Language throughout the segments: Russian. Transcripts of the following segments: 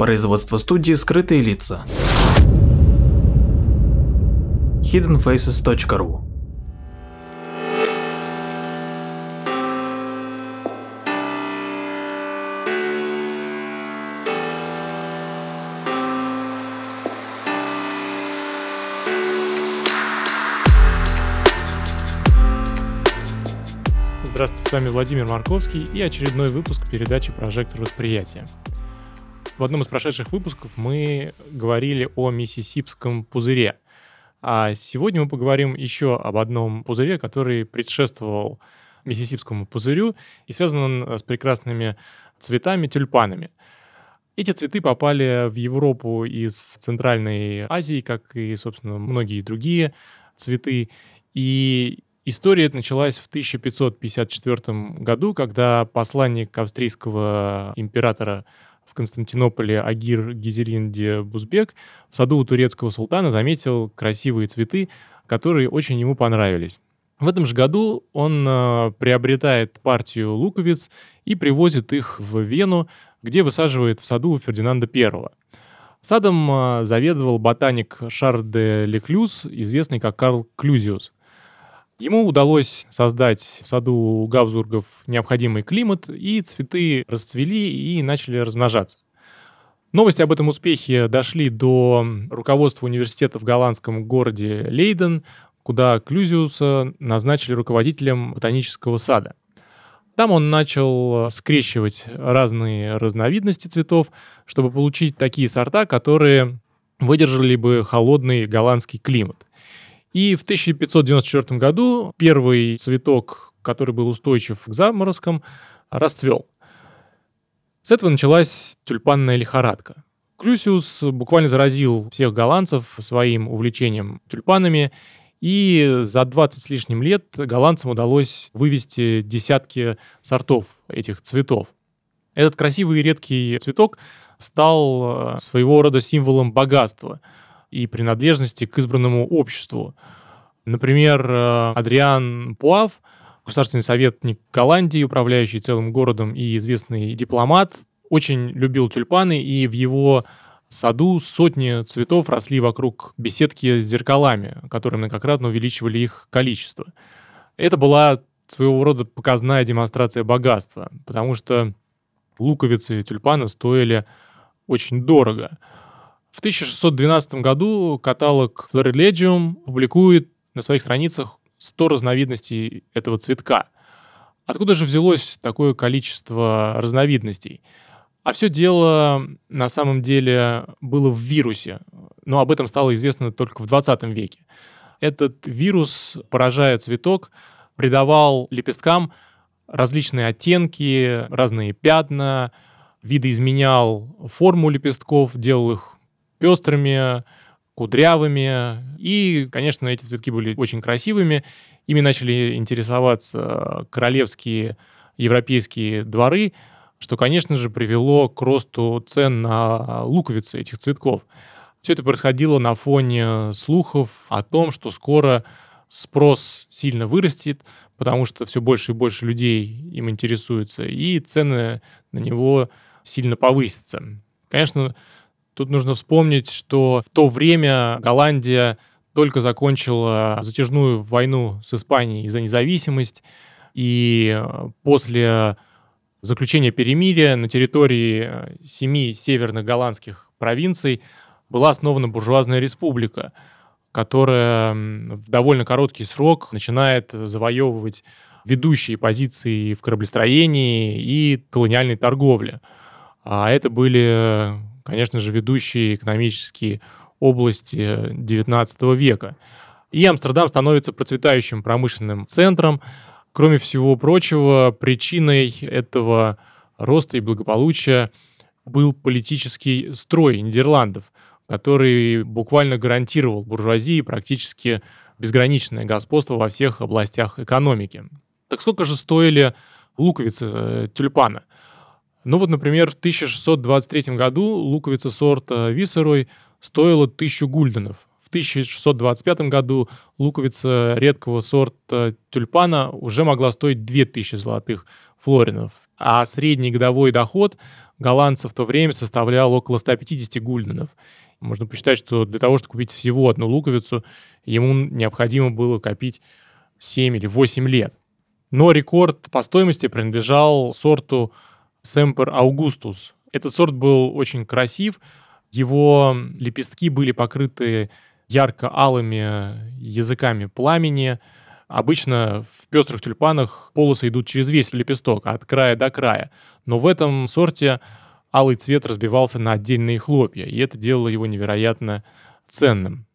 Производство студии «Скрытые лица». hiddenfaces.ru Здравствуйте, с вами Владимир Марковский и очередной выпуск передачи «Прожектор восприятия». В одном из прошедших выпусков мы говорили о миссисипском пузыре. А сегодня мы поговорим еще об одном пузыре, который предшествовал миссисипскому пузырю и связан он с прекрасными цветами тюльпанами. Эти цветы попали в Европу из Центральной Азии, как и, собственно, многие другие цветы. И История началась в 1554 году, когда посланник австрийского императора в Константинополе Агир Гизелинди Бузбек в саду у турецкого султана заметил красивые цветы, которые очень ему понравились. В этом же году он э, приобретает партию луковиц и привозит их в Вену, где высаживает в саду Фердинанда I. Садом э, заведовал ботаник Шар де Леклюз, известный как Карл Клюзиус. Ему удалось создать в саду Габсбургов необходимый климат, и цветы расцвели и начали размножаться. Новости об этом успехе дошли до руководства университета в голландском городе Лейден, куда Клюзиуса назначили руководителем ботанического сада. Там он начал скрещивать разные разновидности цветов, чтобы получить такие сорта, которые выдержали бы холодный голландский климат. И в 1594 году первый цветок, который был устойчив к заморозкам, расцвел. С этого началась тюльпанная лихорадка. Клюсиус буквально заразил всех голландцев своим увлечением тюльпанами, и за 20 с лишним лет голландцам удалось вывести десятки сортов этих цветов. Этот красивый и редкий цветок стал своего рода символом богатства – и принадлежности к избранному обществу. Например, э, Адриан Пуав, государственный советник Голландии, управляющий целым городом и известный дипломат, очень любил тюльпаны, и в его саду сотни цветов росли вокруг беседки с зеркалами, которые многократно увеличивали их количество. Это была своего рода показная демонстрация богатства, потому что луковицы и тюльпаны стоили очень дорого – в 1612 году каталог Florilegium публикует на своих страницах 100 разновидностей этого цветка. Откуда же взялось такое количество разновидностей? А все дело на самом деле было в вирусе, но об этом стало известно только в 20 веке. Этот вирус, поражая цветок, придавал лепесткам различные оттенки, разные пятна, видоизменял форму лепестков, делал их пестрыми, кудрявыми. И, конечно, эти цветки были очень красивыми. Ими начали интересоваться королевские европейские дворы, что, конечно же, привело к росту цен на луковицы этих цветков. Все это происходило на фоне слухов о том, что скоро спрос сильно вырастет, потому что все больше и больше людей им интересуются, и цены на него сильно повысятся. Конечно, Тут нужно вспомнить, что в то время Голландия только закончила затяжную войну с Испанией за независимость, и после заключения перемирия на территории семи северных голландских провинций была основана буржуазная республика, которая в довольно короткий срок начинает завоевывать ведущие позиции в кораблестроении и колониальной торговле. А это были конечно же, ведущие экономические области XIX века. И Амстердам становится процветающим промышленным центром. Кроме всего прочего, причиной этого роста и благополучия был политический строй Нидерландов, который буквально гарантировал буржуазии практически безграничное господство во всех областях экономики. Так сколько же стоили луковицы э, тюльпана? Ну вот, например, в 1623 году луковица сорта Виссерой стоила 1000 гульденов. В 1625 году луковица редкого сорта тюльпана уже могла стоить 2000 золотых флоринов. а средний годовой доход голландцев в то время составлял около 150 гульденов. Можно посчитать, что для того, чтобы купить всего одну луковицу, ему необходимо было копить 7 или 8 лет. Но рекорд по стоимости принадлежал сорту Semper Augustus. Этот сорт был очень красив, его лепестки были покрыты ярко-алыми языками пламени. Обычно в пестрых тюльпанах полосы идут через весь лепесток, от края до края. Но в этом сорте алый цвет разбивался на отдельные хлопья, и это делало его невероятно ценным.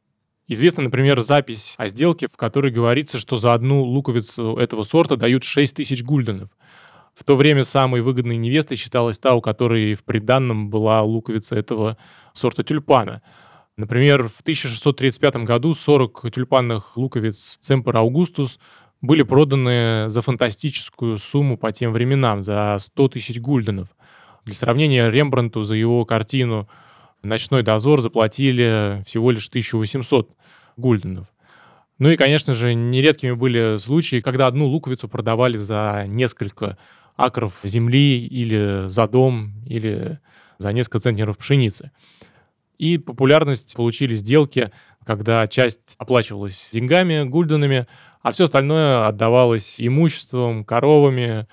Известна, например, запись о сделке, в которой говорится, что за одну луковицу этого сорта дают 6 тысяч гульденов. В то время самой выгодной невестой считалась та, у которой в приданном была луковица этого сорта тюльпана. Например, в 1635 году 40 тюльпанных луковиц Семпер Аугустус были проданы за фантастическую сумму по тем временам, за 100 тысяч гульденов. Для сравнения, Рембрандту за его картину «Ночной дозор» заплатили всего лишь 1800 гульденов. Ну и, конечно же, нередкими были случаи, когда одну луковицу продавали за несколько акров земли или за дом, или за несколько центнеров пшеницы. И популярность получили сделки, когда часть оплачивалась деньгами, гульденами, а все остальное отдавалось имуществом, коровами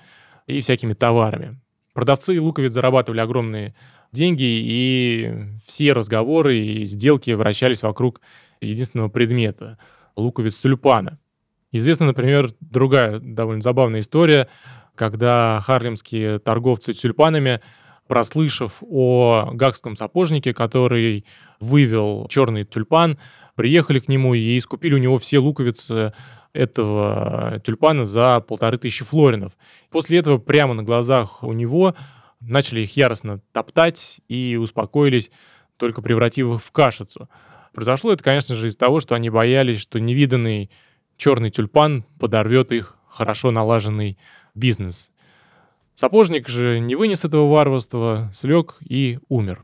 и всякими товарами. Продавцы луковиц зарабатывали огромные деньги, и все разговоры и сделки вращались вокруг единственного предмета — луковиц тюльпана. Известна, например, другая довольно забавная история, когда харлемские торговцы тюльпанами, прослышав о гагском сапожнике, который вывел черный тюльпан, приехали к нему и искупили у него все луковицы этого тюльпана за полторы тысячи флоринов. После этого прямо на глазах у него начали их яростно топтать и успокоились, только превратив их в кашицу. Произошло это, конечно же, из того, что они боялись, что невиданный черный тюльпан подорвет их хорошо налаженный бизнес. Сапожник же не вынес этого варварства, слег и умер.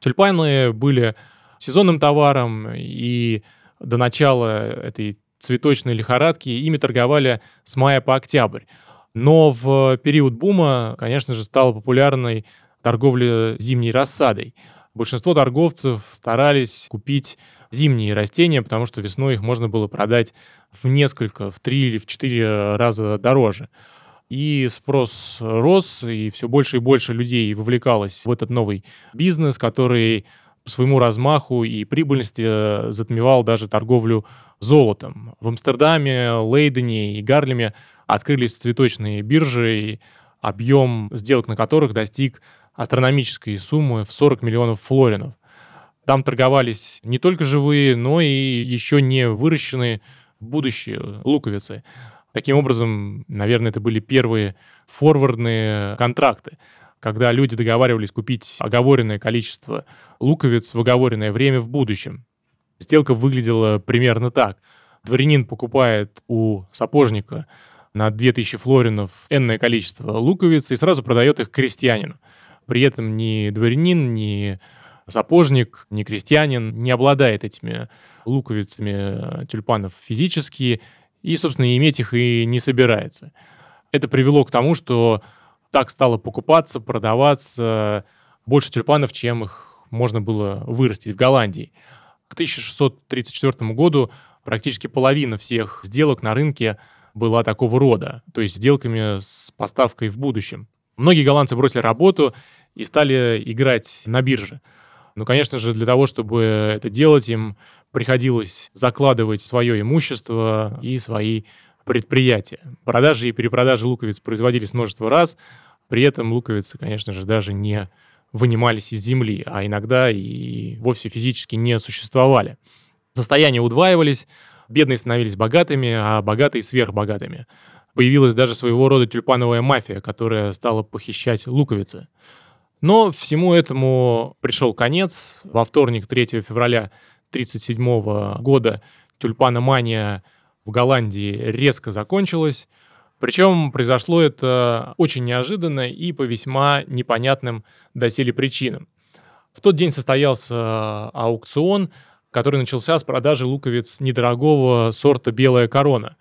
Тюльпаны были сезонным товаром, и до начала этой цветочной лихорадки ими торговали с мая по октябрь. Но в период бума, конечно же, стала популярной торговля зимней рассадой. Большинство торговцев старались купить зимние растения, потому что весной их можно было продать в несколько, в три или в четыре раза дороже. И спрос рос, и все больше и больше людей вовлекалось в этот новый бизнес, который по своему размаху и прибыльности э, затмевал даже торговлю золотом. В Амстердаме, Лейдене и Гарлеме открылись цветочные биржи, и объем сделок на которых достиг астрономической суммы в 40 миллионов флоринов. Там торговались не только живые, но и еще не выращенные будущие луковицы. Таким образом, наверное, это были первые форвардные контракты когда люди договаривались купить оговоренное количество луковиц в оговоренное время в будущем. Сделка выглядела примерно так. Дворянин покупает у сапожника на 2000 флоринов энное количество луковиц и сразу продает их крестьянину. При этом ни дворянин, ни сапожник, ни крестьянин не обладает этими луковицами тюльпанов физически и, собственно, иметь их и не собирается. Это привело к тому, что так стало покупаться, продаваться больше тюльпанов, чем их можно было вырастить в Голландии. К 1634 году практически половина всех сделок на рынке была такого рода, то есть сделками с поставкой в будущем. Многие голландцы бросили работу и стали играть на бирже. Но, конечно же, для того, чтобы это делать, им приходилось закладывать свое имущество и свои предприятия. Продажи и перепродажи луковиц производились множество раз, при этом луковицы, конечно же, даже не вынимались из земли, а иногда и вовсе физически не существовали. Состояния удваивались, бедные становились богатыми, а богатые сверхбогатыми. Появилась даже своего рода тюльпановая мафия, которая стала похищать луковицы. Но всему этому пришел конец. Во вторник, 3 февраля 1937 года, тюльпаномания в Голландии резко закончилась. Причем произошло это очень неожиданно и по весьма непонятным доселе причинам. В тот день состоялся э, аукцион, который начался с продажи луковиц недорогого сорта «Белая корона»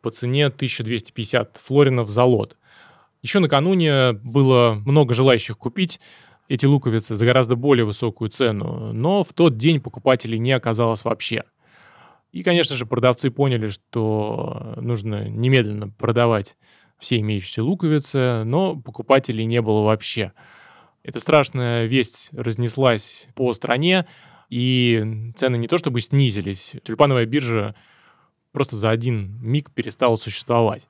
по цене 1250 флоринов за лот. Еще накануне было много желающих купить эти луковицы за гораздо более высокую цену, но в тот день покупателей не оказалось вообще. И, конечно же, продавцы поняли, что нужно немедленно продавать все имеющиеся луковицы, но покупателей не было вообще. Эта страшная весть разнеслась по стране, и цены не то чтобы снизились, тюльпановая биржа просто за один миг перестала существовать.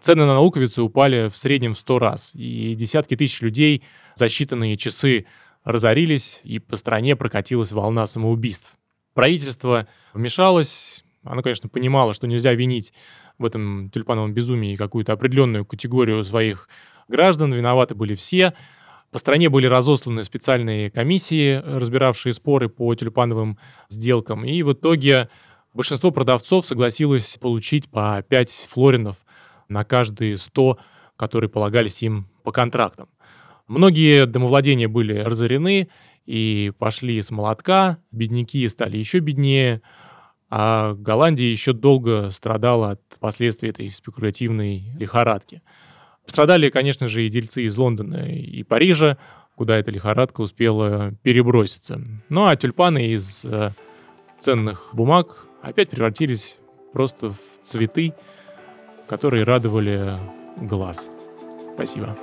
Цены на луковицы упали в среднем в 100 раз, и десятки тысяч людей за считанные часы разорились, и по стране прокатилась волна самоубийств. Правительство вмешалось, оно, конечно, понимало, что нельзя винить в этом тюльпановом безумии какую-то определенную категорию своих граждан, виноваты были все. По стране были разосланы специальные комиссии, разбиравшие споры по тюльпановым сделкам, и в итоге большинство продавцов согласилось получить по 5 флоринов на каждые 100, которые полагались им по контрактам. Многие домовладения были разорены и пошли с молотка, бедняки стали еще беднее, а Голландия еще долго страдала от последствий этой спекулятивной лихорадки. Пострадали, конечно же, и дельцы из Лондона и Парижа, куда эта лихорадка успела переброситься. Ну а тюльпаны из э, ценных бумаг опять превратились просто в цветы, которые радовали глаз. Спасибо.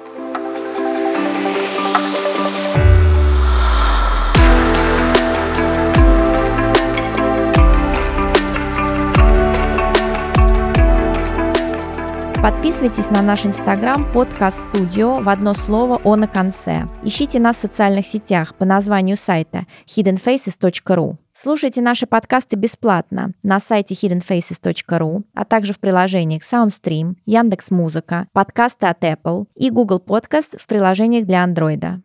Подписывайтесь на наш инстаграм подкаст студио в одно слово «О» на конце. Ищите нас в социальных сетях по названию сайта hiddenfaces.ru. Слушайте наши подкасты бесплатно на сайте hiddenfaces.ru, а также в приложениях SoundStream, Яндекс.Музыка, подкасты от Apple и Google Podcast в приложениях для Android.